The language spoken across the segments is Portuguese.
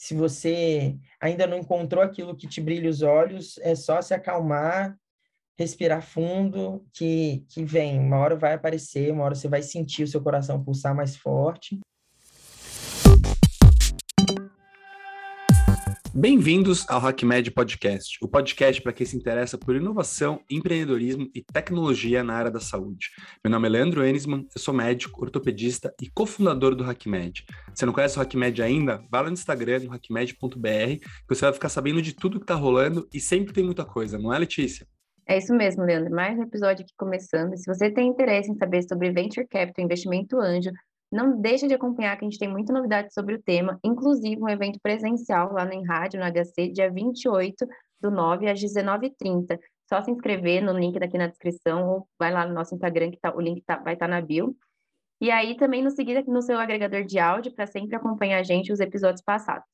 Se você ainda não encontrou aquilo que te brilha os olhos, é só se acalmar, respirar fundo, que, que vem. Uma hora vai aparecer, uma hora você vai sentir o seu coração pulsar mais forte. Bem-vindos ao HackMed Podcast, o podcast para quem se interessa por inovação, empreendedorismo e tecnologia na área da saúde. Meu nome é Leandro Enisman, eu sou médico, ortopedista e cofundador do HackMed. Se não conhece o HackMed ainda, vá lá no Instagram, no hackmed.br, que você vai ficar sabendo de tudo que está rolando e sempre tem muita coisa, não é, Letícia? É isso mesmo, Leandro. Mais um episódio aqui começando. Se você tem interesse em saber sobre Venture Capital, investimento anjo, não deixa de acompanhar que a gente tem muita novidade sobre o tema, inclusive um evento presencial lá no Rádio, no HC, dia 28 do 9 às 19h30. Só se inscrever no link daqui na descrição ou vai lá no nosso Instagram, que tá, o link tá, vai estar tá na bio. E aí também nos seguir no seu agregador de áudio para sempre acompanhar a gente os episódios passados.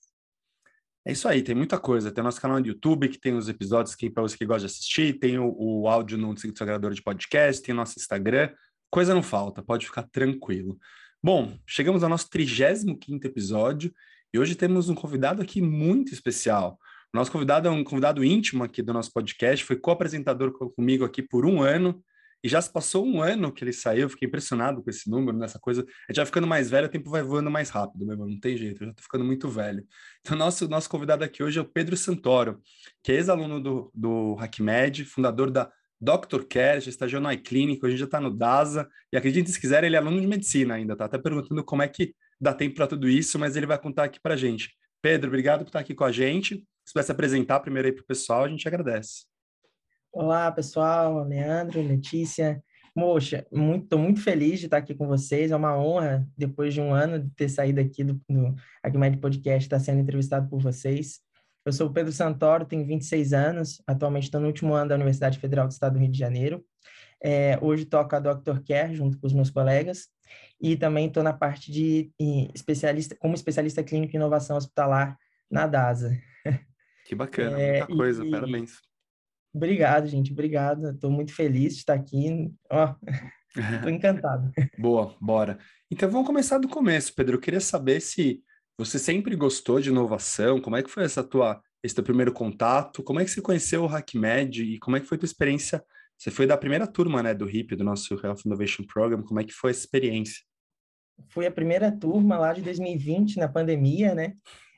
É isso aí, tem muita coisa. Tem o nosso canal no YouTube, que tem os episódios que para você que gosta de assistir, tem o, o áudio no seu agregador de podcast, tem nosso Instagram. Coisa não falta, pode ficar tranquilo. Bom, chegamos ao nosso 35 episódio e hoje temos um convidado aqui muito especial. Nosso convidado é um convidado íntimo aqui do nosso podcast, foi co-apresentador comigo aqui por um ano e já se passou um ano que ele saiu, fiquei impressionado com esse número, nessa coisa. A gente vai ficando mais velho, o tempo vai voando mais rápido, meu irmão, não tem jeito, eu já tô ficando muito velho. Então, nosso, nosso convidado aqui hoje é o Pedro Santoro, que é ex-aluno do, do HackMed, fundador da Dr. Care, já estagiou no iClinic, hoje já está no DASA, e acredite se quiser, ele é aluno de medicina ainda, tá até perguntando como é que dá tempo para tudo isso, mas ele vai contar aqui para a gente. Pedro, obrigado por estar aqui com a gente. Se puder se apresentar primeiro aí para o pessoal, a gente agradece. Olá, pessoal, Leandro, Letícia. Moxa, muito, estou muito feliz de estar aqui com vocês. É uma honra, depois de um ano de ter saído aqui do, do Agmed Podcast, estar sendo entrevistado por vocês. Eu sou o Pedro Santoro, tenho 26 anos, atualmente estou no último ano da Universidade Federal do Estado do Rio de Janeiro. É, hoje toco a Dr. Care junto com os meus colegas e também estou na parte de especialista, como especialista clínico em inovação hospitalar na DASA. Que bacana, é, muita coisa, e... parabéns. Obrigado, gente, obrigado. Estou muito feliz de estar aqui. Ó, estou encantado. Boa, bora. Então vamos começar do começo, Pedro. Eu queria saber se você sempre gostou de inovação? Como é que foi essa tua, esse teu primeiro contato? Como é que você conheceu o HackMed e como é que foi a tua experiência? Você foi da primeira turma, né, do HIP, do nosso Health Innovation Program. Como é que foi essa experiência? Fui a primeira turma lá de 2020, na pandemia, né?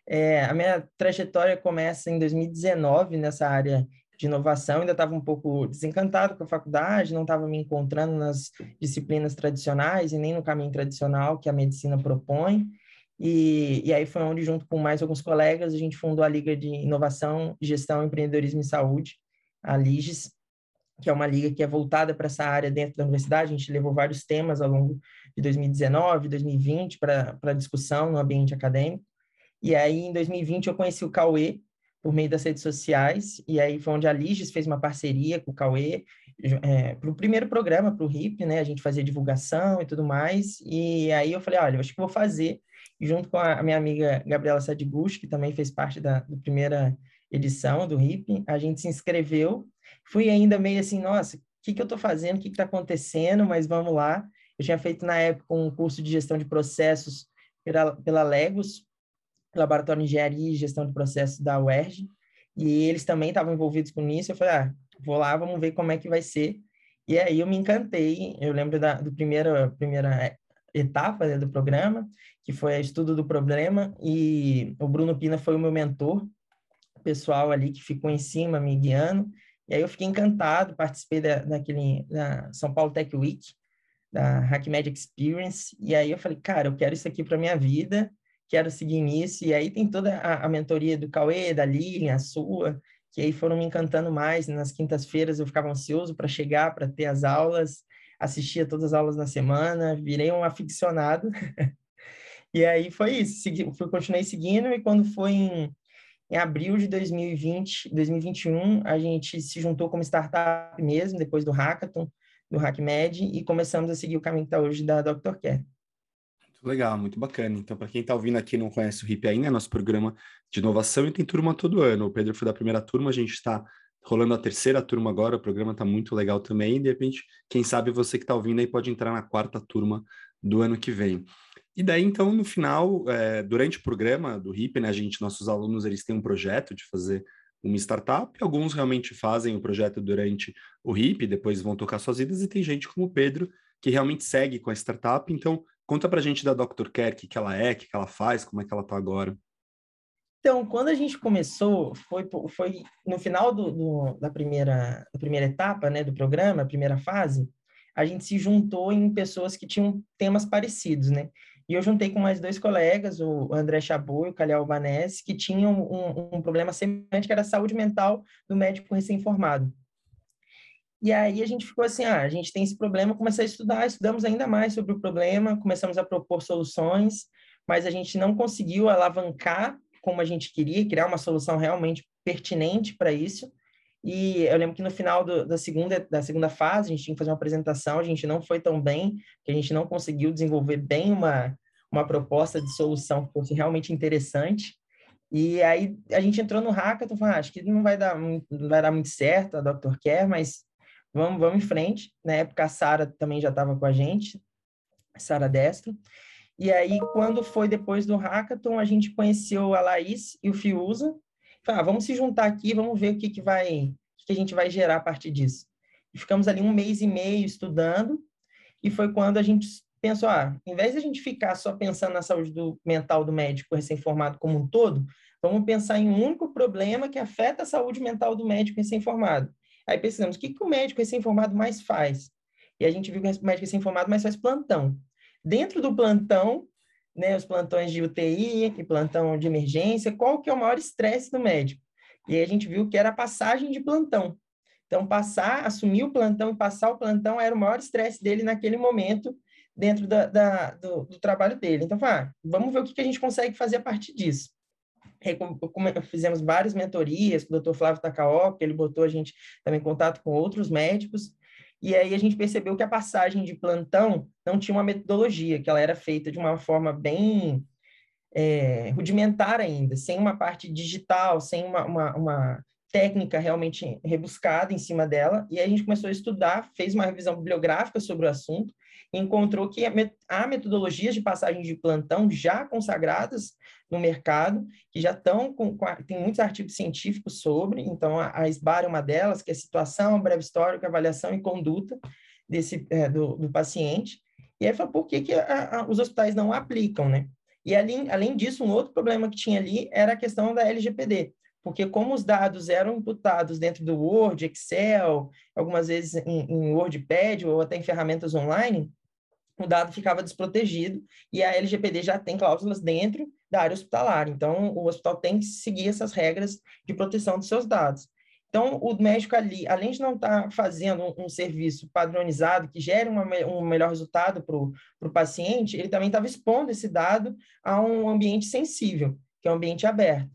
É, a minha trajetória começa em 2019 nessa área de inovação, ainda estava um pouco desencantado com a faculdade, não estava me encontrando nas disciplinas tradicionais e nem no caminho tradicional que a medicina propõe. E, e aí foi onde, junto com mais alguns colegas, a gente fundou a Liga de Inovação, Gestão, Empreendedorismo e Saúde, a LIGES, que é uma liga que é voltada para essa área dentro da universidade. A gente levou vários temas ao longo de 2019, 2020 para discussão no ambiente acadêmico. E aí, em 2020, eu conheci o Cauê por meio das redes sociais, e aí foi onde a Liges fez uma parceria com o Cauê é, para o primeiro programa, para o RIP, né? A gente fazia divulgação e tudo mais, e aí eu falei, olha, eu acho que vou fazer junto com a minha amiga Gabriela Sadiguchi, que também fez parte da, da primeira edição do RIP, a gente se inscreveu. Fui ainda meio assim, nossa, o que, que eu estou fazendo, o que está acontecendo, mas vamos lá. Eu tinha feito na época um curso de gestão de processos pela, pela Legos, Laboratório de Engenharia e Gestão de Processos da UERJ, e eles também estavam envolvidos com isso. Eu falei, ah, vou lá, vamos ver como é que vai ser. E aí eu me encantei. Eu lembro da do primeira primeira etapa né, do programa, que foi estudo do problema, e o Bruno Pina foi o meu mentor pessoal ali que ficou em cima me guiando. E aí eu fiquei encantado, participei da, daquele da São Paulo Tech Week, da HackMed Experience, e aí eu falei, cara, eu quero isso aqui para minha vida, quero seguir nisso. E aí tem toda a, a mentoria do Cauê, da Lilian, a sua, que aí foram me encantando mais. Nas quintas-feiras eu ficava ansioso para chegar, para ter as aulas assistia todas as aulas na semana, virei um aficionado. e aí foi isso, segui, fui, continuei seguindo e quando foi em, em abril de 2020, 2021, a gente se juntou como startup mesmo, depois do hackathon, do HackMed, e começamos a seguir o caminho que está hoje da Dr. Care. Legal, muito bacana. Então, para quem está ouvindo aqui e não conhece o RIP ainda, é nosso programa de inovação e tem turma todo ano. O Pedro foi da primeira turma, a gente está rolando a terceira turma agora, o programa está muito legal também. E de repente, quem sabe você que está ouvindo aí pode entrar na quarta turma do ano que vem. E daí, então, no final, é, durante o programa do RIP, né, a gente, nossos alunos, eles têm um projeto de fazer uma startup, alguns realmente fazem o projeto durante o RIP, depois vão tocar suas vidas, e tem gente como o Pedro, que realmente segue com a startup. Então, conta pra gente da Dr. Care, o que, que ela é, o que, que ela faz, como é que ela tá agora. Então, quando a gente começou, foi, foi no final do, do, da, primeira, da primeira etapa né, do programa, a primeira fase, a gente se juntou em pessoas que tinham temas parecidos, né? E eu juntei com mais dois colegas, o André Chabot e o Calhau Albanese, que tinham um, um problema semelhante, que era a saúde mental do médico recém-formado. E aí a gente ficou assim, ah, a gente tem esse problema, comecei a estudar, estudamos ainda mais sobre o problema, começamos a propor soluções, mas a gente não conseguiu alavancar como a gente queria, criar uma solução realmente pertinente para isso. E eu lembro que no final do, da, segunda, da segunda fase, a gente tinha que fazer uma apresentação, a gente não foi tão bem, que a gente não conseguiu desenvolver bem uma, uma proposta de solução que fosse realmente interessante. E aí a gente entrou no hackathon, falou, ah, acho que não vai dar, não vai dar muito certo a Dr. Care, mas vamos, vamos em frente. Na época a Sara também já estava com a gente, Sara Destro. E aí, quando foi depois do hackathon, a gente conheceu a Laís e o Fiuza, ah, vamos se juntar aqui, vamos ver o que, que vai, o que a gente vai gerar a partir disso. E ficamos ali um mês e meio estudando, e foi quando a gente pensou, ah, em vez de a gente ficar só pensando na saúde do, mental do médico recém-formado como um todo, vamos pensar em um único problema que afeta a saúde mental do médico recém-formado. Aí pensamos, o que, que o médico recém-formado mais faz? E a gente viu que o médico recém-formado mais faz plantão. Dentro do plantão, né, os plantões de UTI e plantão de emergência, qual que é o maior estresse do médico? E aí a gente viu que era a passagem de plantão. Então, passar, assumir o plantão e passar o plantão era o maior estresse dele naquele momento dentro da, da do, do, trabalho dele. Então, ah, vamos ver o que, que a gente consegue fazer a partir disso. Fizemos várias mentorias com o Dr. Flávio Takaoka, ele botou a gente também em contato com outros médicos, e aí a gente percebeu que a passagem de plantão não tinha uma metodologia, que ela era feita de uma forma bem é, rudimentar ainda, sem uma parte digital, sem uma, uma, uma, técnica realmente rebuscada em cima dela. E aí a gente começou a estudar, fez uma revisão bibliográfica sobre o assunto, encontrou que há metodologias de passagem de plantão já consagradas no mercado, que já estão com, com tem muitos artigos científicos sobre, então a, a SBAR é uma delas, que é situação, breve histórico, avaliação e conduta desse, é, do, do paciente. E aí falou, por que, que a, a, os hospitais não aplicam, né? E além, além disso, um outro problema que tinha ali era a questão da LGPD, porque como os dados eram imputados dentro do Word, Excel, algumas vezes em, em WordPad ou até em ferramentas online, o dado ficava desprotegido e a LGPD já tem cláusulas dentro da área hospitalar. Então, o hospital tem que seguir essas regras de proteção dos seus dados. Então, o médico ali, além de não estar tá fazendo um, um, serviço padronizado que gere uma, um melhor resultado para o paciente, ele também estava expondo esse dado a um ambiente sensível, que é um ambiente aberto.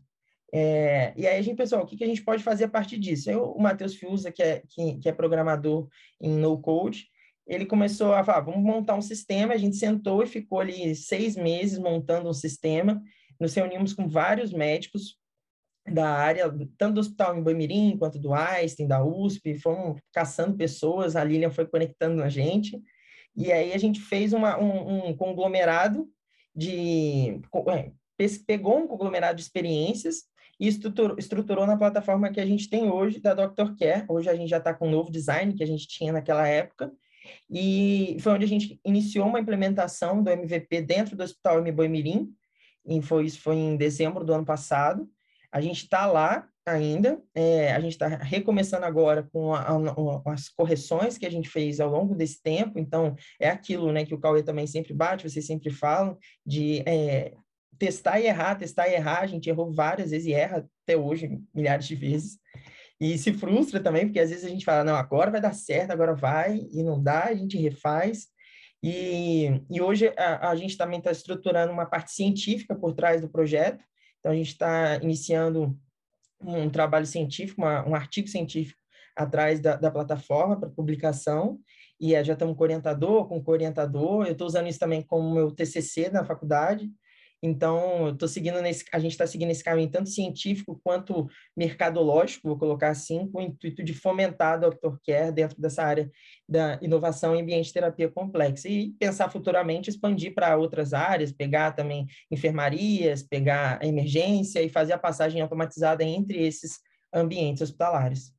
É, e aí a gente pensou, o que, que a gente pode fazer a partir disso? Eu, o Matheus Fiuza, que é, que, que é programador em no-code, ele começou a falar, vamos montar um sistema, a gente sentou e ficou ali seis meses montando um sistema, nos reunimos com vários médicos da área, tanto do Hospital em Bamirim, quanto do Einstein, da USP, fomos caçando pessoas, a Lilian foi conectando a gente, e aí a gente fez uma, um, um conglomerado de... É, pegou um conglomerado de experiências e estruturou, estruturou na plataforma que a gente tem hoje, da Dr. Care. Hoje a gente já está com um novo design que a gente tinha naquela época, e foi onde a gente iniciou uma implementação do MVP dentro do Hospital M. Boimirim, e foi, isso foi em dezembro do ano passado. A gente está lá ainda, é, a gente está recomeçando agora com a, a, as correções que a gente fez ao longo desse tempo, então é aquilo né, que o Cauê também sempre bate, vocês sempre falam, de é, testar e errar, testar e errar, a gente errou várias vezes e erra até hoje, milhares de vezes, e se frustra também, porque às vezes a gente fala, não, agora vai dar certo, agora vai, e não dá, a gente refaz. E, e hoje a, a gente também está estruturando uma parte científica por trás do projeto, então a gente está iniciando um trabalho científico, uma, um artigo científico atrás da, da plataforma para publicação, e já estamos com orientador, com co-orientador, eu estou usando isso também como meu TCC na faculdade, Então, eu tô seguindo nesse, a gente está seguindo esse caminho tanto científico quanto mercadológico, vou colocar assim, com o intuito de fomentar a Dr. Care dentro dessa área da inovação em ambiente de terapia complexa e pensar futuramente expandir para outras áreas, pegar também enfermarias, pegar a emergência e fazer a passagem automatizada entre esses ambientes hospitalares.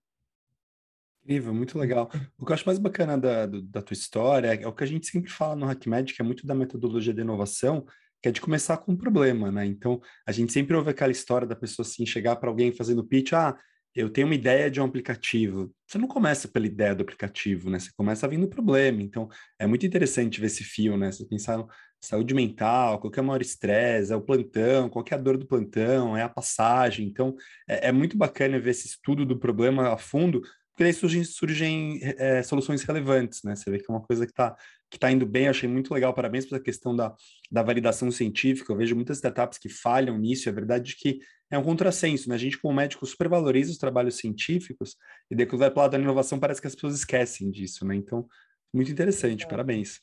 Incrível, muito legal. O que eu acho mais bacana da, da tua história é o que a gente sempre fala no HackMed, que é muito da metodologia de inovação, que é de começar com um problema, né? Então, a gente sempre ouve aquela história da pessoa assim, chegar para alguém fazendo pitch, ah, eu tenho uma ideia de um aplicativo. Você não começa pela ideia do aplicativo, né? Você começa vindo o problema. Então, é muito interessante ver esse fio, né? Você pensar saúde mental, qual é o maior estresse, é o plantão, qual é a dor do plantão, é a passagem. Então, é, é muito bacana ver esse estudo do problema a fundo, porque daí surgem, surgem é, soluções relevantes, né? Você vê que é uma coisa que está que tá indo bem, achei muito legal, parabéns pela questão da, da validação científica, eu vejo muitas startups que falham nisso, é verdade que é um contrassenso, né? A gente, como médico, supervaloriza os trabalhos científicos, e daí quando vai para o lado da inovação, parece que as pessoas esquecem disso, né? Então, muito interessante, é. parabéns.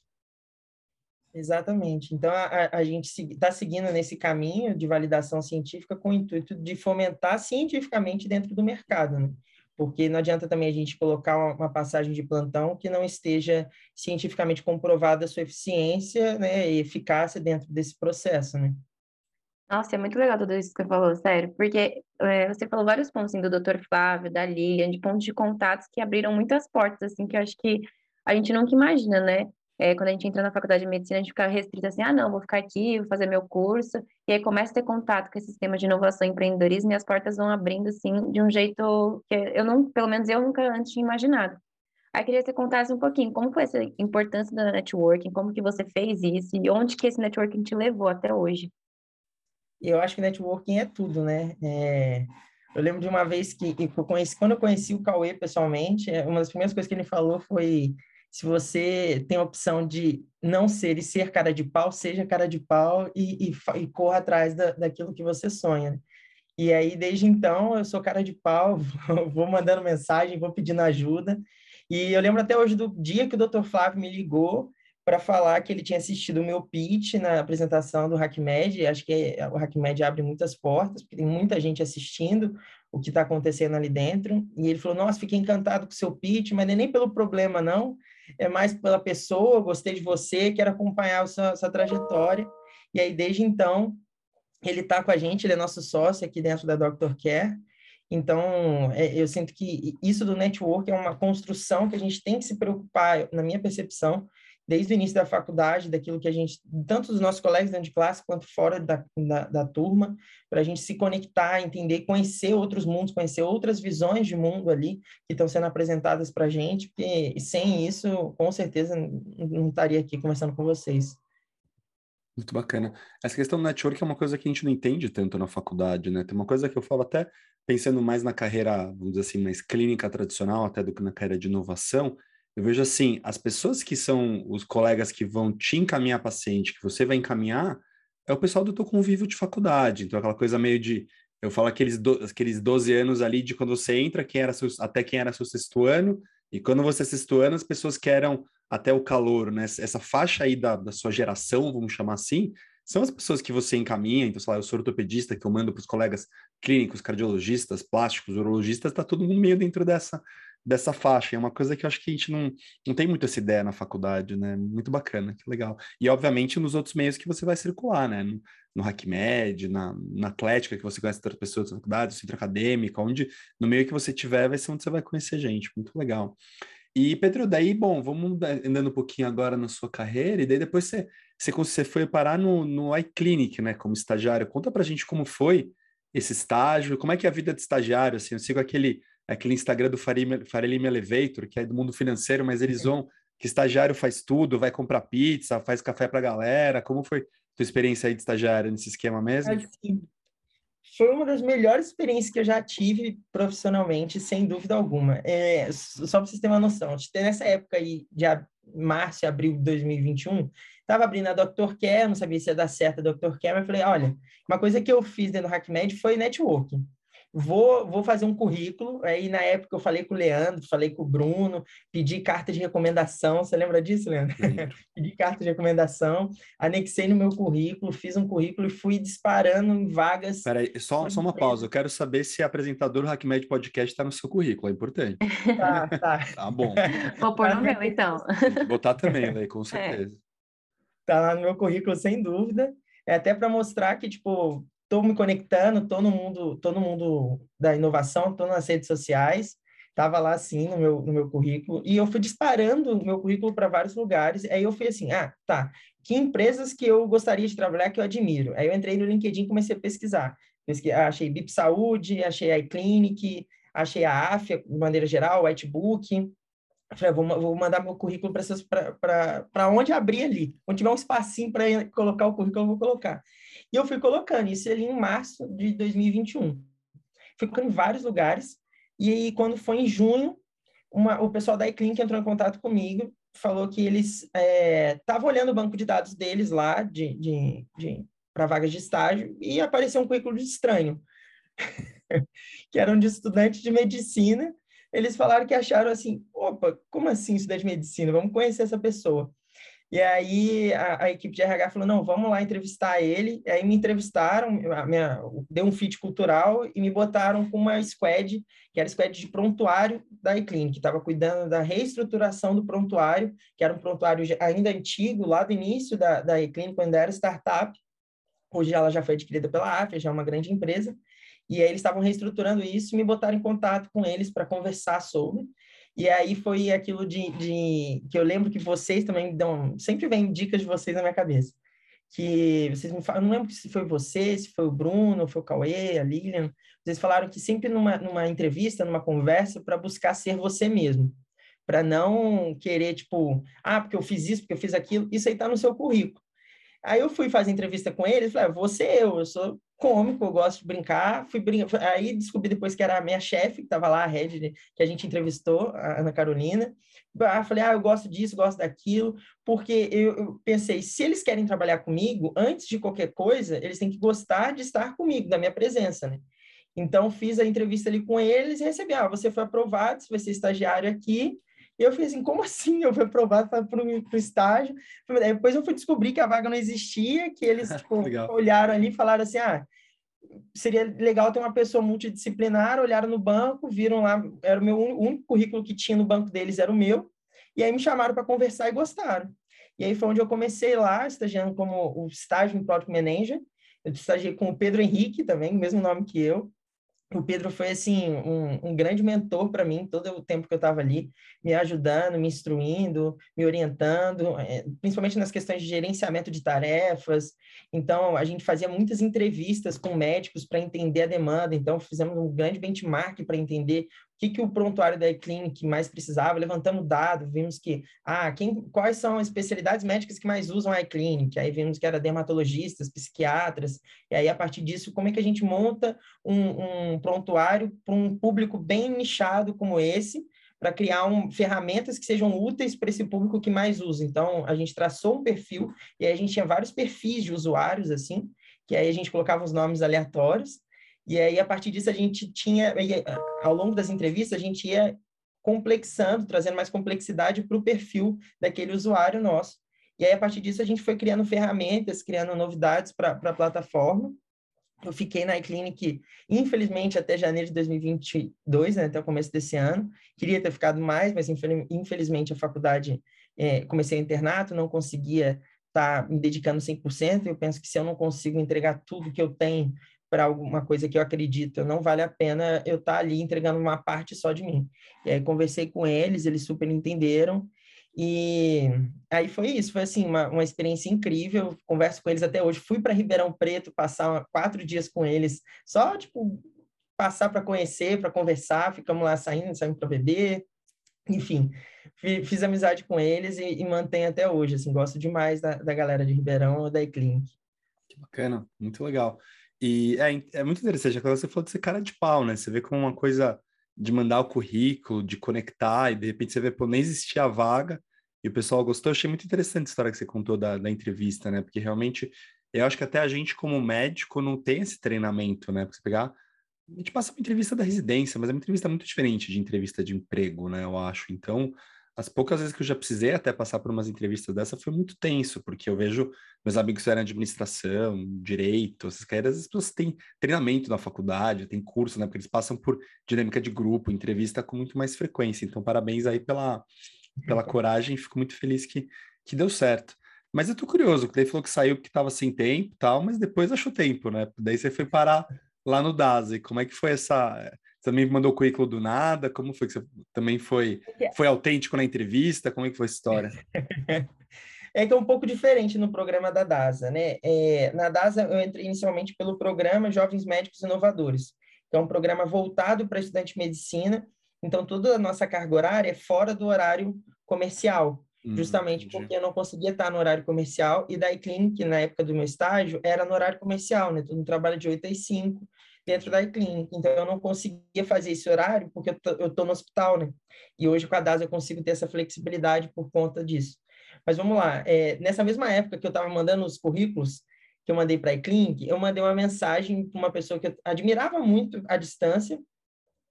Exatamente. Então, a, a gente está seguindo nesse caminho de validação científica com o intuito de fomentar cientificamente dentro do mercado, né? Porque não adianta também a gente colocar uma passagem de plantão que não esteja cientificamente comprovada a sua eficiência né, e eficácia dentro desse processo, né? Nossa, é muito legal tudo isso que você falou, sério, porque é, você falou vários pontos, assim, do Dr. Flávio, da Lilian, de pontos de contatos que abriram muitas portas, assim, que eu acho que a gente nunca imagina, né? É, quando a gente entra na faculdade de medicina, a gente fica restrito assim, ah, não, vou ficar aqui, vou fazer meu curso, e aí começa a ter contato com esse sistema de inovação e empreendedorismo, e as portas vão abrindo, assim, de um jeito que eu não, pelo menos eu nunca antes tinha imaginado. Aí queria que você contasse um pouquinho, como foi essa importância da networking, como que você fez isso, e onde que esse networking te levou até hoje? Eu acho que networking é tudo, né? É... Eu lembro de uma vez que, eu conheci, quando eu conheci o Cauê pessoalmente, é, uma das primeiras coisas que ele falou foi se você tem a opção de não ser e ser cara de pau, seja cara de pau e, e, e corra atrás da, daquilo que você sonha. Né? E aí, desde então, eu sou cara de pau, vou mandando mensagem, vou pedindo ajuda. E eu lembro até hoje do dia que o Dr. Flávio me ligou para falar que ele tinha assistido o meu pitch na apresentação do HackMed. Acho que o HackMed abre muitas portas, porque tem muita gente assistindo o que está acontecendo ali dentro. E ele falou: Nossa, fiquei encantado com o seu pitch, mas nem pelo problema, não é mais pela pessoa, gostei de você, quero acompanhar a sua, sua trajetória. E aí, desde então, ele está com a gente, ele é nosso sócio aqui dentro da Dr. Care. Então, é, eu sinto que isso do network é uma construção que a gente tem que se preocupar, na minha percepção, desde o início da faculdade, daquilo que a gente, tanto dos nossos colegas dentro de classe quanto fora da, da, da turma, para a gente se conectar, entender, conhecer outros mundos, conhecer outras visões de mundo ali que estão sendo apresentadas para a gente, porque sem isso, com certeza, não estaria aqui conversando com vocês. Muito bacana. Essa questão do network é uma coisa que a gente não entende tanto na faculdade, né? Tem uma coisa que eu falo até pensando mais na carreira, vamos dizer assim, mais clínica tradicional, até do que na carreira de inovação, eu vejo assim, as pessoas que são os colegas que vão te encaminhar paciente, que você vai encaminhar, é o pessoal do teu convívio de faculdade. Então, aquela coisa meio de. Eu falo aqueles, do, aqueles 12 anos ali de quando você entra, quem era seu, até quem era seu sexto ano, e quando você é sexto ano, as pessoas que eram até o calor, né? Essa faixa aí da, da sua geração, vamos chamar assim, são as pessoas que você encaminha. Então, sei lá, eu sou ortopedista, que eu mando para os colegas clínicos, cardiologistas, plásticos, urologistas, está todo mundo meio dentro dessa, dessa faixa. É uma coisa que eu acho que a gente não, não tem muito essa ideia na faculdade, né? Muito bacana, que legal. E, obviamente, nos outros meios que você vai circular, né? No, no HackMed, na, na Atlética, que você conhece outras pessoas da faculdade, no centro acadêmico, onde, no meio que você tiver, vai ser onde você vai conhecer gente. Muito legal. E, Pedro, daí, bom, vamos andando um pouquinho agora na sua carreira, e daí depois você, você, você foi parar no, no iClinic, né, como estagiário. Conta pra gente como foi esse estágio, como é que é a vida de estagiário, assim, eu sigo aquele aquele Instagram do Farelim Elevator, que é do mundo financeiro, mas eles vão, que estagiário faz tudo, vai comprar pizza, faz café para a galera. Como foi tua experiência aí de estagiário nesse esquema mesmo? Assim, foi uma das melhores experiências que eu já tive profissionalmente, sem dúvida alguma. É, só para vocês terem uma noção, nessa época aí de março, abril de 2021, estava abrindo a Dr. Care, não sabia se ia dar certo a Dr. Care, mas falei, olha, uma coisa que eu fiz dentro do HackMed foi networking. Vou, vou fazer um currículo. Aí, na época, eu falei com o Leandro, falei com o Bruno, pedi carta de recomendação. Você lembra disso, Leandro? pedi carta de recomendação, anexei no meu currículo, fiz um currículo e fui disparando em vagas. Peraí, só, só uma pausa. Eu quero saber se apresentador do HackMed Podcast está no seu currículo, é importante. Tá, tá. tá bom. Vou pôr no meu, então. botar também, né? Com é. certeza. É. Tá lá no meu currículo, sem dúvida. É até para mostrar que, tipo, estou me conectando, estou no mundo, tô no mundo da inovação, estou nas redes sociais, estava lá assim no meu, no meu currículo, e eu fui disparando o meu currículo para vários lugares, aí eu fui assim, ah, tá, que empresas que eu gostaria de trabalhar que eu admiro? Aí eu entrei no LinkedIn e comecei a pesquisar. Pesquis... Achei BIP Saúde, achei a iClinic, achei a AFIA, de maneira geral, Whitebook. Falei, ah, vou, vou mandar meu currículo para onde abrir ali. Onde tiver um espacinho para colocar o currículo, eu vou colocar. E eu fui colocando isso ali em março de 2021. Fui colocando em vários lugares. E aí, quando foi em junho, uma, o pessoal da iClinic entrou em contato comigo, falou que eles estavam é, olhando o banco de dados deles lá, de, de, de para vagas de estágio, e apareceu um currículo de estranho, que era um de estudante de medicina. Eles falaram que acharam assim: opa, como assim estudante de medicina? Vamos conhecer essa pessoa. E aí a, a, equipe de RH falou, não, vamos lá entrevistar ele. E aí me entrevistaram, minha, deu um fit cultural e me botaram com uma squad, que era squad de prontuário da iClinic, que estava cuidando da reestruturação do prontuário, que era um prontuário ainda antigo, lá do início da, da iClinic, quando era startup. Hoje ela já foi adquirida pela AFIA, já é uma grande empresa. E aí eles estavam reestruturando isso e me botaram em contato com eles para conversar sobre. E aí foi aquilo de, de, que eu lembro que vocês também dão, sempre vem dicas de vocês na minha cabeça. Que vocês me falam, não lembro se foi você, se foi o Bruno, foi o Cauê, a Lilian, vocês falaram que sempre numa, numa entrevista, numa conversa, para buscar ser você mesmo. Para não querer, tipo, ah, porque eu fiz isso, porque eu fiz aquilo, isso aí está no seu currículo. Aí eu fui fazer entrevista com ele, falei, ah, você eu, eu sou cômico, eu gosto de brincar. Fui brincar, aí descobri depois que era a minha chefe, que estava lá, a Red, que a gente entrevistou, a Ana Carolina. Ah, falei, ah, eu gosto disso, gosto daquilo, porque eu, eu, pensei, se eles querem trabalhar comigo, antes de qualquer coisa, eles têm que gostar de estar comigo, da minha presença, né? Então, fiz a entrevista ali com eles e recebi, ah, você foi aprovado, você vai ser estagiário aqui, e eu falei assim, como assim eu fui aprovado para o estágio? Depois eu fui descobrir que a vaga não existia, que eles tipo, olharam ali e falaram assim, ah, seria legal ter uma pessoa multidisciplinar, olharam no banco, viram lá, era o meu único currículo que tinha no banco deles, era o meu, e aí me chamaram para conversar e gostaram. E aí foi onde eu comecei lá, estagiando como o estágio em Product Manager, eu estagiei com o Pedro Henrique também, o mesmo nome que eu, o Pedro foi assim um, um grande mentor para mim todo o tempo que eu estava ali, me ajudando, me instruindo, me orientando, é, principalmente nas questões de gerenciamento de tarefas. Então, a gente fazia muitas entrevistas com médicos para entender a demanda. Então, fizemos um grande benchmark para entender que, que o prontuário da e-clinic mais precisava, levantamos dados, vimos que, ah, quem, quais são as especialidades médicas que mais usam a e-clinic, aí vimos que era dermatologistas, psiquiatras, e aí a partir disso, como é que a gente monta um, um prontuário para um público bem nichado como esse, para criar um, ferramentas que sejam úteis para esse público que mais usa. Então, a gente traçou um perfil, e aí a gente tinha vários perfis de usuários, assim, que aí a gente colocava os nomes aleatórios, e aí, a partir disso, a gente tinha, ao longo das entrevistas, a gente ia complexando, trazendo mais complexidade para o perfil daquele usuário nosso. E aí, a partir disso, a gente foi criando ferramentas, criando novidades para a plataforma. Eu fiquei na iClinic, infelizmente, até janeiro de 2022, né, até o começo desse ano. Queria ter ficado mais, mas infelizmente a faculdade, é, comecei o internato, não conseguia estar tá me dedicando 100%. Eu penso que se eu não consigo entregar tudo que eu tenho para alguma coisa que eu acredito, não vale a pena eu estar tá ali entregando uma parte só de mim. E aí conversei com eles, eles super entenderam, e aí foi isso, foi assim, uma, uma experiência incrível, converso com eles até hoje, fui para Ribeirão Preto passar quatro dias com eles, só, tipo, passar para conhecer, para conversar, ficamos lá saindo, saímos para beber, enfim, fiz amizade com eles e, e mantenho até hoje, assim, gosto demais da, da galera de Ribeirão, da Eclinic. Que bacana, muito legal. E é, é muito interessante, quando você falou de ser cara de pau, né? Você vê como uma coisa de mandar o currículo, de conectar, e de repente você vê, pô, nem existia a vaga, e o pessoal gostou. Eu achei muito interessante a história que você contou da, da entrevista, né? Porque realmente, eu acho que até a gente, como médico, não tem esse treinamento, né? Porque você pegar, A gente passa uma entrevista da residência, mas é uma entrevista muito diferente de entrevista de emprego, né? Eu acho. Então, as poucas vezes que eu já precisei até passar por umas entrevistas dessa foi muito tenso, porque eu vejo meus amigos que eram administração, direito, essas carreiras, as pessoas têm treinamento na faculdade, tem curso, né? Porque eles passam por dinâmica de grupo, entrevista com muito mais frequência. Então, parabéns aí pela, pela coragem, fico muito feliz que, que deu certo. Mas eu tô curioso, porque ele falou que saiu porque estava sem tempo tal, mas depois achou tempo, né? Daí você foi parar lá no DASA. E como é que foi essa também mandou o currículo do nada? Como foi que você também foi, foi autêntico na entrevista? Como é que foi a história? é que é um pouco diferente no programa da DASA, né? É, na DASA eu entrei inicialmente pelo programa Jovens Médicos Inovadores, que é um programa voltado para estudante de medicina, então toda a nossa carga horária é fora do horário comercial, hum, justamente entendi. porque eu não conseguia estar no horário comercial, e da iClinic, na época do meu estágio, era no horário comercial, né? Todo mundo trabalha de 8 às 5, dentro da clínica. Então, eu não conseguia fazer esse horário porque eu estou no hospital, né? E hoje com a DAS eu consigo ter essa flexibilidade por conta disso. Mas vamos lá, é, nessa mesma época que eu estava mandando os currículos que eu mandei para a Eclinic, eu mandei uma mensagem para uma pessoa que eu admirava muito à distância,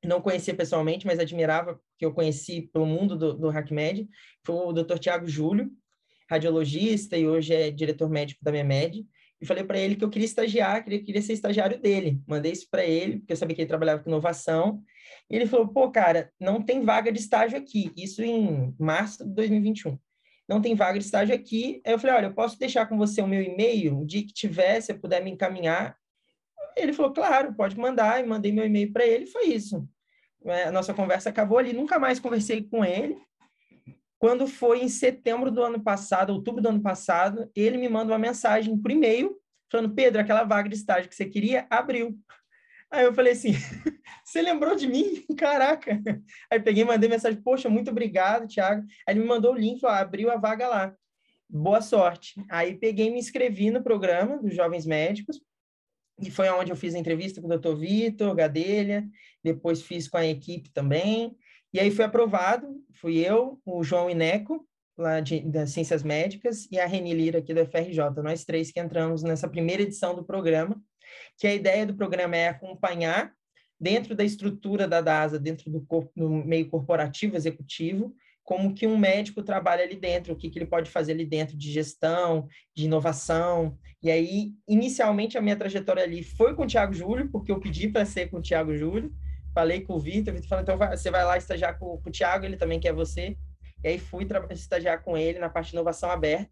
não conhecia pessoalmente, mas admirava, que eu conheci pelo mundo do, do HackMed, foi o Dr. Tiago Júlio, radiologista e hoje é diretor médico da MEMED, e falei para ele que eu queria estagiar, que eu queria ser estagiário dele. Mandei isso para ele, porque eu sabia que ele trabalhava com inovação. E ele falou: pô, cara, não tem vaga de estágio aqui. Isso em março de 2021. Não tem vaga de estágio aqui. Aí eu falei: olha, eu posso deixar com você o meu e-mail? O dia que tiver, se puder me encaminhar. Ele falou: claro, pode mandar. E mandei meu e-mail para ele. Foi isso. É, a nossa conversa acabou ali. Nunca mais conversei com ele. Quando foi em setembro do ano passado, outubro do ano passado, ele me manda uma mensagem por e-mail, falando: Pedro, aquela vaga de estágio que você queria abriu. Aí eu falei assim: você lembrou de mim? Caraca! Aí peguei mandei mensagem: poxa, muito obrigado, Thiago. Aí ele me mandou o link, falou, abriu a vaga lá. Boa sorte. Aí peguei e me inscrevi no programa dos Jovens Médicos, e foi onde eu fiz a entrevista com o Dr. Vitor Gadelha, depois fiz com a equipe também, e aí foi aprovado, fui eu, o João Ineco, lá de, das Ciências Médicas, e a Reni Lira, aqui do FRJ, nós três que entramos nessa primeira edição do programa, que a ideia do programa é acompanhar, dentro da estrutura da DASA, dentro do, corpo, do meio corporativo, executivo, como que um médico trabalha ali dentro, o que, que ele pode fazer ali dentro de gestão, de inovação. E aí, inicialmente, a minha trajetória ali foi com o Tiago Júlio, porque eu pedi para ser com o Tiago Júlio, falei com o Vitor, o Vitor falou, então vai, você vai lá estagiar com, com, o Thiago, ele também quer você. E aí fui estagiar com ele na parte de inovação aberta.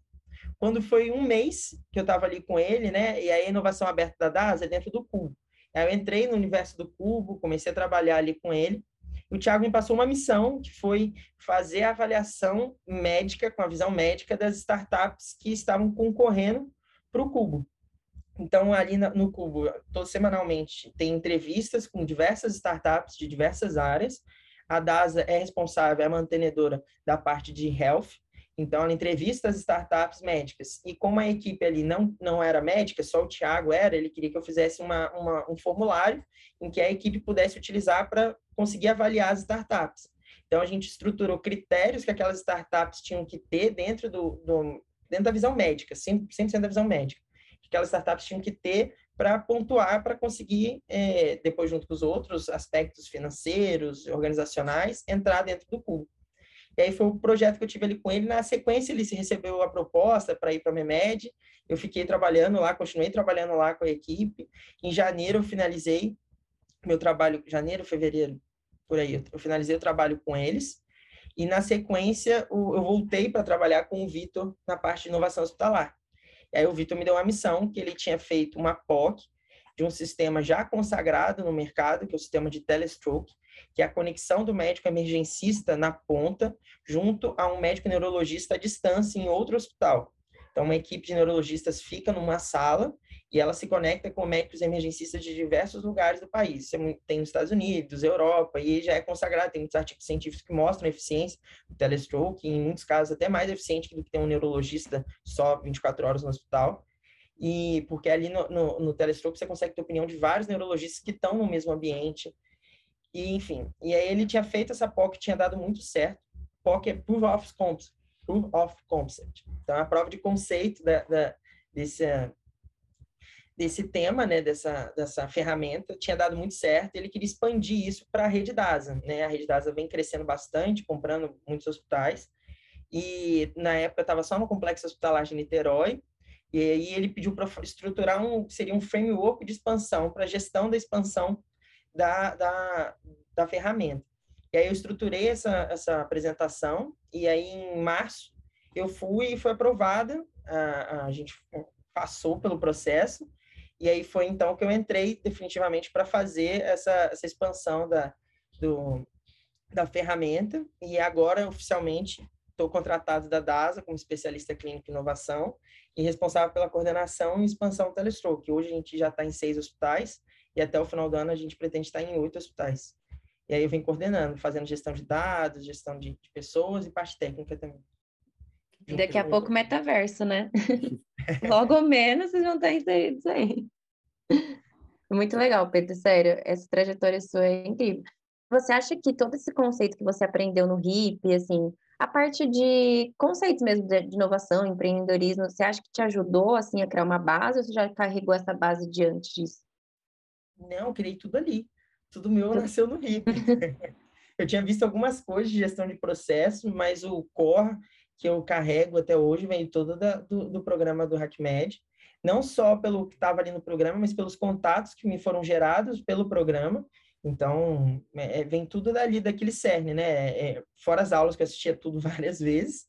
Quando foi um mês que eu estava ali com ele, né? E aí a inovação aberta da DAS é dentro do Cubo. Aí eu entrei no universo do Cubo, comecei a trabalhar ali com ele. O Thiago me passou uma missão, que foi fazer a avaliação médica, com a visão médica das startups que estavam concorrendo para o Cubo. Então, ali no Cubo, todo semanalmente, tem entrevistas com diversas startups de diversas áreas. A DASA é responsável, é mantenedora da parte de health. Então, ela entrevista as startups médicas. E como a equipe ali não, não era médica, só o Thiago era, ele queria que eu fizesse uma, uma um formulário em que a equipe pudesse utilizar para conseguir avaliar as startups. Então, a gente estruturou critérios que aquelas startups tinham que ter dentro, do, do dentro da visão médica, 100%, 100 da visão médica aquelas startups tinham que ter para pontuar, para conseguir, é, depois junto com os outros aspectos financeiros, organizacionais, entrar dentro do cubo. E aí foi o projeto que eu tive ali com ele. Na sequência, ele recebeu a proposta para ir para a MEMED. Eu fiquei trabalhando lá, continuei trabalhando lá com a equipe. Em janeiro, eu finalizei meu trabalho, janeiro, fevereiro, por aí, eu finalizei o trabalho com eles. E na sequência, eu voltei para trabalhar com o Vitor na parte de inovação hospitalar. E aí o Vitor me deu uma missão que ele tinha feito uma POC de um sistema já consagrado no mercado, que é o sistema de telestroke, que é a conexão do médico emergencista na ponta junto a um médico neurologista à distância em outro hospital. Então, uma equipe de neurologistas fica numa sala e ela se conecta com médicos emergencistas de diversos lugares do país. Tem nos Estados Unidos, Europa, e já é consagrado. Tem muitos artigos científicos que mostram a eficiência do telestroke, em muitos casos até mais eficiente do que ter um neurologista só 24 horas no hospital. E porque ali no, no, no telestroke você consegue ter opinião de vários neurologistas que estão no mesmo ambiente. E, enfim, e aí ele tinha feito essa POC, tinha dado muito certo. POC é Proof of Concept. Proof of Concept. Então, é a prova de conceito da, da desse, desse tema, né, dessa, dessa ferramenta, tinha dado muito certo, ele queria expandir isso para a rede DASA, né? A rede DASA vem crescendo bastante, comprando muitos hospitais, e na época estava só no Complexo Hospitalar de Niterói, e aí ele pediu para estruturar um, seria um framework de expansão, para gestão da expansão da, da, da ferramenta. E aí eu estruturei essa, essa apresentação, e aí em março eu fui e foi aprovada, a, a gente passou pelo processo, e aí foi então que eu entrei definitivamente para fazer essa, essa expansão da, do, da ferramenta, e agora oficialmente estou contratado da DASA como especialista clínico em inovação e responsável pela coordenação e expansão do Telestroke. Hoje a gente já está em seis hospitais e até o final do ano a gente pretende estar em oito hospitais. E aí eu venho coordenando, fazendo gestão de dados, gestão de, de pessoas e parte técnica também. Daqui a pouco metaverso, né? Logo menos vocês vão estar inseridos aí. Muito legal, Pedro, sério, essa trajetória sua é incrível. Você acha que todo esse conceito que você aprendeu no HIP, assim, a parte de conceitos mesmo de, inovação, empreendedorismo, você acha que te ajudou, assim, a criar uma base ou você já carregou essa base diante disso? Não, eu criei tudo ali. Tudo meu nasceu no HIP. eu tinha visto algumas coisas de gestão de processo, mas o core que eu carrego até hoje vem todo da, do, do programa do HackMed. Não só pelo que estava ali no programa, mas pelos contatos que me foram gerados pelo programa. Então, é, vem tudo dali, daquele cerne, né? É, fora as aulas que eu assistia tudo várias vezes,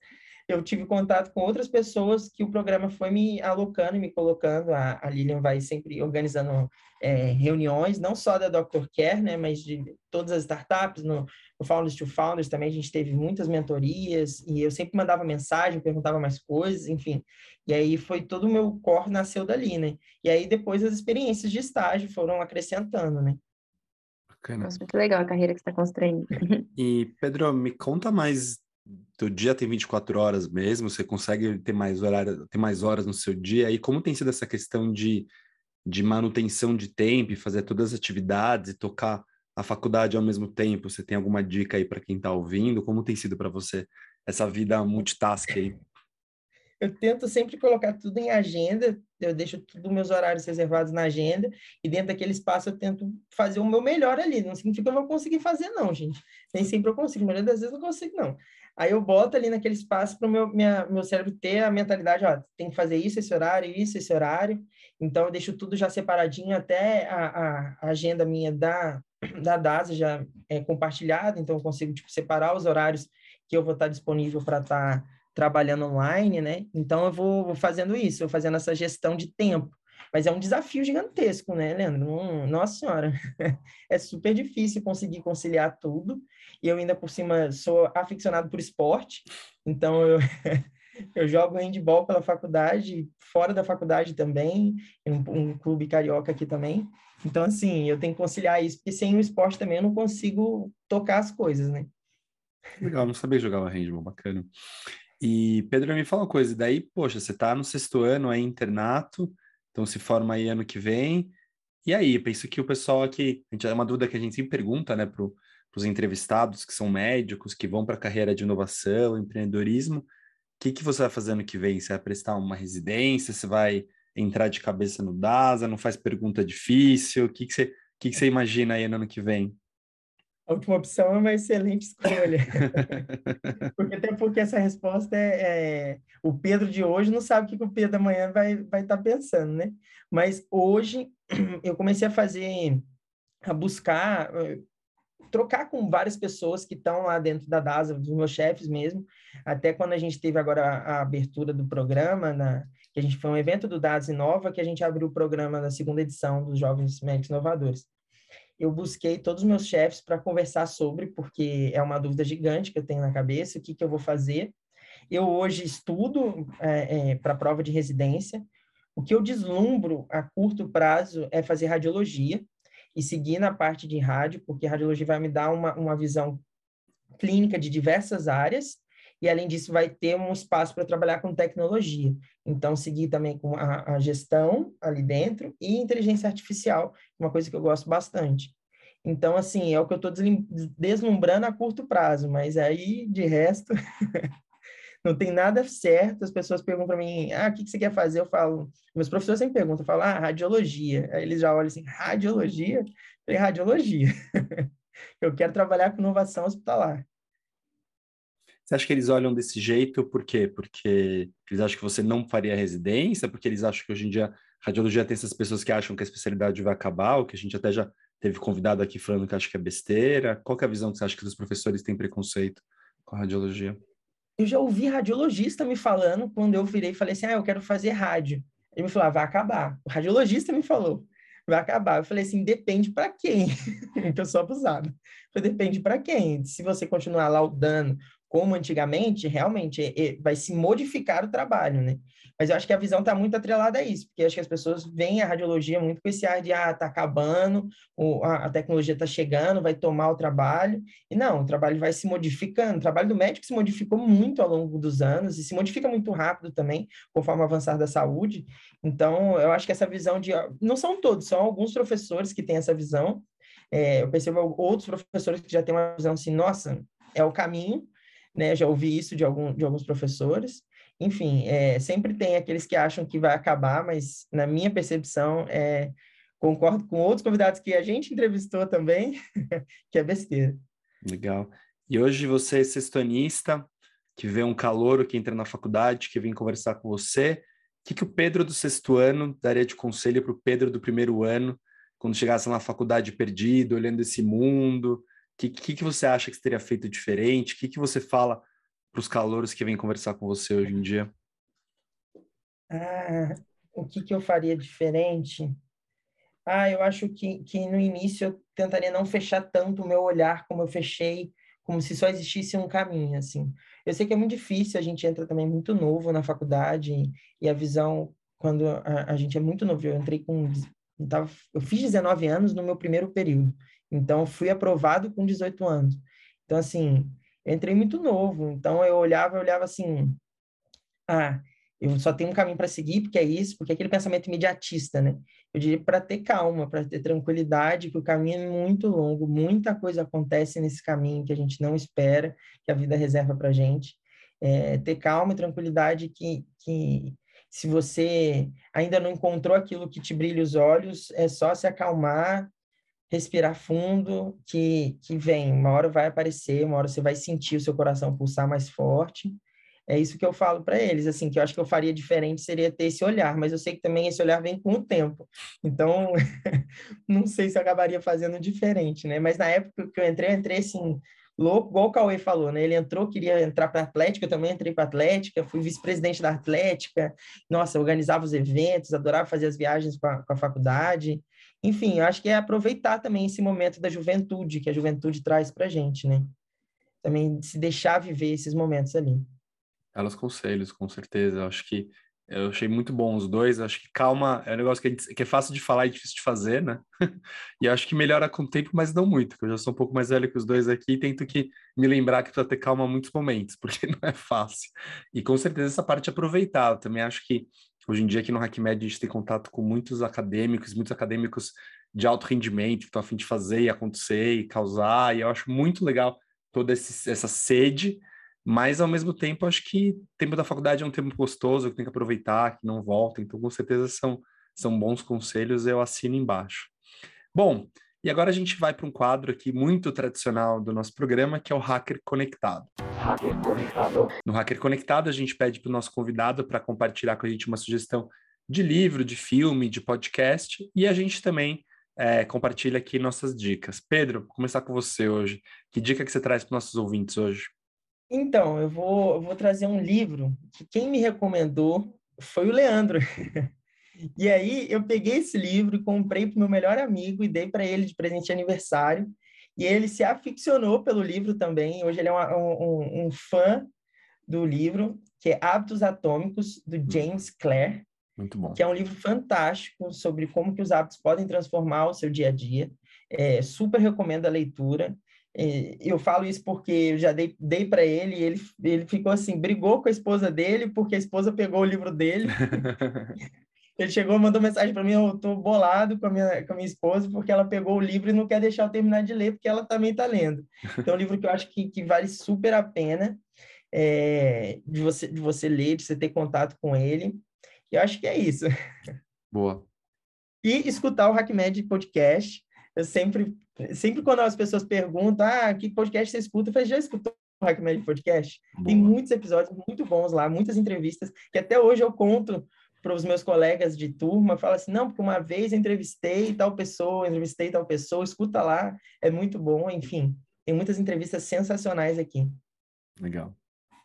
eu tive contato com outras pessoas que o programa foi me alocando e me colocando. A, a Lilian vai sempre organizando é, reuniões, não só da Dr. Care, né, mas de todas as startups, no, no Founders to Founders também a gente teve muitas mentorias, e eu sempre mandava mensagem, perguntava mais coisas, enfim. E aí foi todo o meu core nasceu dali, né? E aí depois as experiências de estágio foram acrescentando, né? Bacana. Nossa, muito legal a carreira que você está construindo. E, Pedro, me conta mais teu dia tem 24 horas mesmo, você consegue ter mais horário, ter mais horas no seu dia, e como tem sido essa questão de, de manutenção de tempo, fazer todas as atividades e tocar a faculdade ao mesmo tempo? Você tem alguma dica aí para quem está ouvindo? Como tem sido para você essa vida multitask aí? Eu tento sempre colocar tudo em agenda, eu deixo todos meus horários reservados na agenda, e dentro daquele espaço eu tento fazer o meu melhor ali. Não significa que eu vou conseguir fazer, não, gente. Nem sempre eu consigo, mas das vezes eu consigo, não. Aí eu boto ali naquele espaço para o meu, meu cérebro ter a mentalidade, ó, tem que fazer isso, esse horário, isso, esse horário. Então, eu deixo tudo já separadinho, até a, a, agenda minha da, da DASA já é compartilhada, então eu consigo, tipo, separar os horários que eu vou estar disponível para estar trabalhando online, né? Então, eu vou, vou fazendo isso, vou fazendo essa gestão de tempo. Mas é um desafio gigantesco, né, Leandro? Nossa Senhora, é super difícil conseguir conciliar tudo. E eu ainda por cima sou aficionado por esporte, então eu, eu jogo handball pela faculdade, fora da faculdade também, em um, um, clube carioca aqui também. Então, assim, eu tenho que conciliar isso, porque sem o esporte também eu não consigo tocar as coisas, né? Legal, não sabia jogar handball, bacana. E, Pedro, me fala uma coisa, daí, poxa, você tá no sexto ano aí, internato, então se forma aí ano que vem. E aí, penso que o pessoal aqui, é uma dúvida que a gente sempre pergunta, né, para os entrevistados que são médicos, que vão para a carreira de inovação, empreendedorismo. O que, que você vai fazer ano que vem? Você vai prestar uma residência? Você vai entrar de cabeça no DASA? Não faz pergunta difícil? O que, que, você, o que, que você imagina aí no ano que vem? A última opção é uma excelente escolha. porque, até porque essa resposta é, é, O Pedro de hoje não sabe o que o Pedro amanhã vai estar vai tá pensando, né? Mas hoje eu comecei a fazer, a buscar, eh, trocar com várias pessoas que estão lá dentro da DASA, dos meus chefes mesmo. Até quando a gente teve agora a, a abertura do programa, na, que a gente foi um evento do DASA Inova, que a gente abriu o programa da segunda edição dos Jovens Médicos Inovadores eu busquei todos os meus chefes para conversar sobre, porque é uma dúvida gigante que eu tenho na cabeça, o que, que eu vou fazer. Eu hoje estudo é, é, para prova de residência. O que eu deslumbro a curto prazo é fazer radiologia e seguir na parte de rádio, porque radiologia vai me dar uma, uma visão clínica de diversas áreas e além disso vai ter um espaço para trabalhar com tecnologia. Então, seguir também com a, a, gestão ali dentro e inteligência artificial, uma coisa que eu gosto bastante. Então, assim, é o que eu estou deslumbrando a curto prazo, mas aí, de resto, não tem nada certo. As pessoas perguntam para mim, ah, o que, que você quer fazer? Eu falo, meus professores sempre perguntam, eu falo, ah, radiologia. Aí eles já olham assim, radiologia? Eu falei, radiologia. eu quero trabalhar com inovação hospitalar. Você acha que eles olham desse jeito por quê? Porque eles acham que você não faria residência? Porque eles acham que hoje em dia radiologia tem essas pessoas que acham que a especialidade vai acabar, o que a gente até já teve convidado aqui falando que acha que é besteira. Qual é a visão que você acha que os professores têm preconceito com a radiologia? Eu já ouvi radiologista me falando quando eu virei e falei assim: ah, eu quero fazer rádio. Ele me falou: ah, vai acabar. O radiologista me falou: vai acabar. Eu falei assim: depende para quem. que eu sou abusado. Eu falei, depende para quem. Se você continuar laudando como antigamente, realmente é, é, vai se modificar o trabalho, né? Mas eu acho que a visão está muito atrelada a isso, porque acho que as pessoas veem a radiologia muito com esse ar de, ah, tá acabando, a, tecnologia está chegando, vai tomar o trabalho. E não, o trabalho vai se modificando. O trabalho do médico se modificou muito ao longo dos anos e se modifica muito rápido também, conforme o avançar da saúde. Então, eu acho que essa visão de. Não são todos, são alguns professores que têm essa visão. É, eu percebo outros professores que já têm uma visão assim, nossa, é o caminho, né? Já ouvi isso de, algum, de alguns professores. Enfim, é, sempre tem aqueles que acham que vai acabar, mas na minha percepção, é, concordo com outros convidados que a gente entrevistou também, que é besteira. Legal. E hoje você é sextonista, que vê um calouro que entra na faculdade, que vem conversar com você. O que, que o Pedro do sexto ano daria de conselho para o Pedro do primeiro ano, quando chegasse na faculdade perdido, olhando esse mundo? Que, que, que você acha que você teria feito diferente? O que, que você fala para os calouros que vêm conversar com você hoje em dia? Ah, o que, que eu faria diferente? Ah, eu acho que, que no início eu tentaria não fechar tanto o meu olhar como eu fechei, como se só existisse um caminho, assim. Eu sei que é muito difícil, a gente entra também muito novo na faculdade e a visão, quando a, a gente é muito novo, eu entrei com... Eu, tava, eu fiz 19 anos no meu primeiro período. Então, fui aprovado com 18 anos. Então, assim, entrei muito novo. Então, eu olhava, eu olhava assim, ah, eu só tenho um caminho para seguir, porque é isso, porque é aquele pensamento imediatista, né? Eu diria para ter calma, para ter tranquilidade, que o caminho é muito longo, muita coisa acontece nesse caminho que a gente não espera, que a vida reserva para gente. É, ter calma e tranquilidade que, que se você ainda não encontrou aquilo que te brilha os olhos, é só se acalmar respirar fundo, que, que vem, uma hora vai aparecer, uma hora você vai sentir o seu coração pulsar mais forte. É isso que eu falo para eles, assim, que eu acho que eu faria diferente seria ter esse olhar, mas eu sei que também esse olhar vem com o tempo. Então, não sei se eu acabaria fazendo diferente, né? Mas na época que eu entrei, eu entrei assim, louco, igual o Cauê falou, né? Ele entrou, queria entrar para Atlética, eu também entrei para Atlética, fui vice-presidente da Atlética, nossa, organizava os eventos, adorava fazer as viagens com a, com a faculdade. Enfim, acho que é aproveitar também esse momento da juventude, que a juventude traz para gente, né? Também se deixar viver esses momentos ali. Elas conselhos, com certeza. Acho que eu achei muito bom os dois. Acho que calma é um negócio que, gente, que, é fácil de falar e difícil de fazer, né? e acho que melhora com o tempo, mas não muito. Eu já sou um pouco mais velho que os dois aqui e tento que me lembrar que precisa ter calma muitos momentos, porque não é fácil. E com certeza essa parte é aproveitar. Eu também acho que Hoje em dia, aqui no HackMed, a gente tem contato com muitos acadêmicos, muitos acadêmicos de alto rendimento, que estão a fim de fazer e acontecer e causar, e eu acho muito legal toda esse, essa sede, mas ao mesmo tempo, acho que o tempo da faculdade é um tempo gostoso, que tem que aproveitar, que não volta, então com certeza são, são bons conselhos, eu assino embaixo. Bom, e agora a gente vai para um quadro aqui muito tradicional do nosso programa, que é o Hacker Conectado. Hacker Conectado. No Hacker Conectado, a gente pede para o nosso convidado para compartilhar com a gente uma sugestão de livro, de filme, de podcast, e a gente também é, compartilha aqui nossas dicas. Pedro, vou começar com você hoje. Que dica que você traz para nossos ouvintes hoje? Então, eu vou, eu vou trazer um livro que quem me recomendou foi o Leandro. E aí eu peguei esse livro comprei para o meu melhor amigo e dei para ele de presente de aniversário. E ele se aficionou pelo livro também. Hoje ele é uma, um, um, fã do livro, que é Hábitos Atômicos, do hum. James Clear. Muito bom. Que é um livro fantástico sobre como que os hábitos podem transformar o seu dia a dia. É, super recomendo a leitura. É, eu falo isso porque eu já dei, dei para ele e ele, ele ficou assim, brigou com a esposa dele porque a esposa pegou o livro dele. Ele chegou, mandou mensagem para mim, eu tô bolado com a, minha, com a minha esposa, porque ela pegou o livro e não quer deixar eu terminar de ler, porque ela também está lendo. Então, é um livro que eu acho que, que vale super a pena. é, de, você, de você ler, de você ter contato com ele. Eu acho que é isso. Boa. E escutar o HackMed Podcast. Eu sempre, sempre quando as pessoas perguntam, ah, que podcast você escuta? Eu falei, já escutou o HackMed Podcast? Boa. Tem muitos episódios muito bons lá, muitas entrevistas, que até hoje eu conto para os meus colegas de turma, fala assim, não, porque uma vez entrevistei tal pessoa, entrevistei tal pessoa, escuta lá, é muito bom, enfim. Tem muitas entrevistas sensacionais aqui. Legal.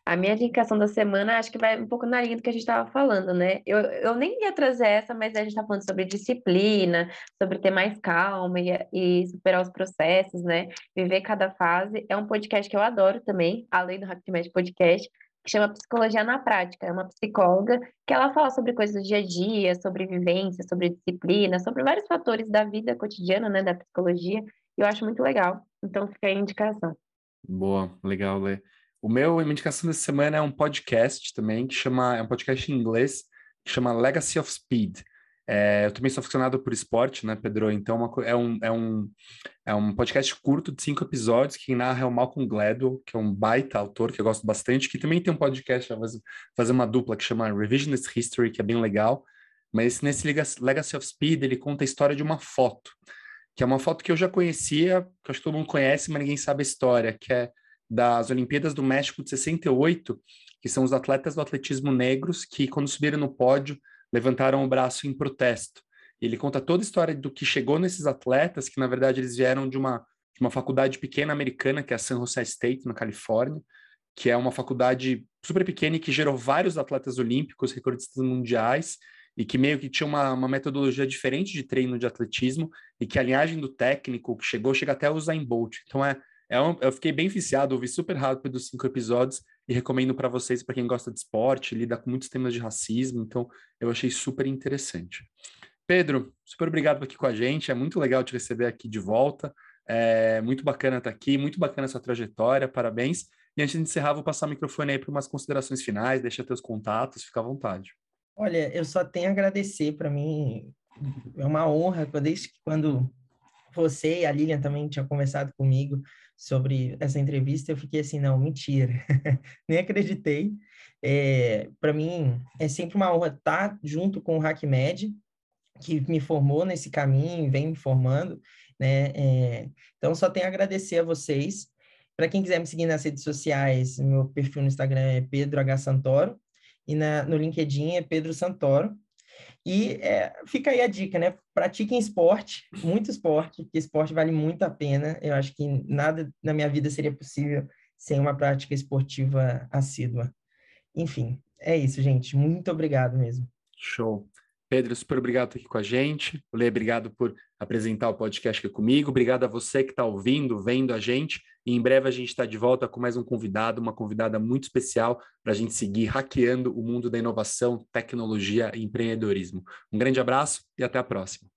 A minha indicação da semana acho que vai um pouco na linha do que a gente estava falando, né? Eu, eu nem ia trazer essa, mas a gente está falando sobre disciplina, sobre ter mais calma e, e, superar os processos, né? Viver cada fase. É um podcast que eu adoro também, além do Hackmed Podcast, que chama Psicologia na Prática. É uma psicóloga que ela fala sobre coisas do dia a dia, sobre vivência, sobre disciplina, sobre vários fatores da vida cotidiana, né? Da psicologia. E eu acho muito legal. Então fica aí a indicação. Boa, legal, Lê. O meu, a minha indicação dessa semana é um podcast também, que chama, é um podcast em inglês, que chama Legacy of Speed. É, eu também sou aficionado por esporte, né, Pedro? Então uma, é, um, é, um, é um podcast curto de cinco episódios. Quem narra é o Malcolm Gladwell, que é um baita autor que eu gosto bastante, que também tem um podcast, fazer uma dupla que chama Revisionist History, que é bem legal. Mas nesse Legacy of Speed, ele conta a história de uma foto, que é uma foto que eu já conhecia, que acho que todo mundo conhece, mas ninguém sabe a história, que é das Olimpíadas do México de 68, que são os atletas do atletismo negros que, quando subiram no pódio, levantaram o braço em protesto. Ele conta toda a história do que chegou nesses atletas, que na verdade eles vieram de uma, de uma faculdade pequena americana, que é a San Jose State, na Califórnia, que é uma faculdade super pequena e que gerou vários atletas olímpicos, recordistas mundiais, e que meio que tinha uma, uma metodologia diferente de treino de atletismo, e que a linhagem do técnico que chegou chega até o Usain Bolt. Então é, é um, eu fiquei bem viciado, ouvi super rápido os cinco episódios e recomendo para vocês, para quem gosta de esporte, lida com muitos temas de racismo, então eu achei super interessante. Pedro, super obrigado por aqui com a gente, é muito legal te receber aqui de volta, é muito bacana estar aqui, muito bacana essa trajetória, parabéns. E antes de encerrar, vou passar o microfone aí para umas considerações finais, deixa teus contatos, fica à vontade. Olha, eu só tenho a agradecer, para mim é uma honra, desde quando você e a Lilian também tinham conversado comigo sobre essa entrevista, eu fiquei assim, não, mentira, nem acreditei. É, para mim, é sempre uma honra estar junto com o HackMed, que me formou nesse caminho, vem me formando, né? É, então, só tenho a agradecer a vocês. Para quem quiser me seguir nas redes sociais, meu perfil no Instagram é Pedro H. Santoro, e na, no LinkedIn é Pedro Santoro. E é, fica aí a dica, né? Pratiquem esporte, muito esporte, que esporte vale muito a pena. Eu acho que nada na minha vida seria possível sem uma prática esportiva assídua. Enfim, é isso, gente. Muito obrigado mesmo. Show. Pedro, super obrigado por estar aqui com a gente. Lê, obrigado por apresentar o podcast aqui comigo. Obrigado a você que está ouvindo, vendo a gente. E em breve a gente está de volta com mais um convidado, uma convidada muito especial para a gente seguir hackeando o mundo da inovação, tecnologia e empreendedorismo. Um grande abraço e até a próxima.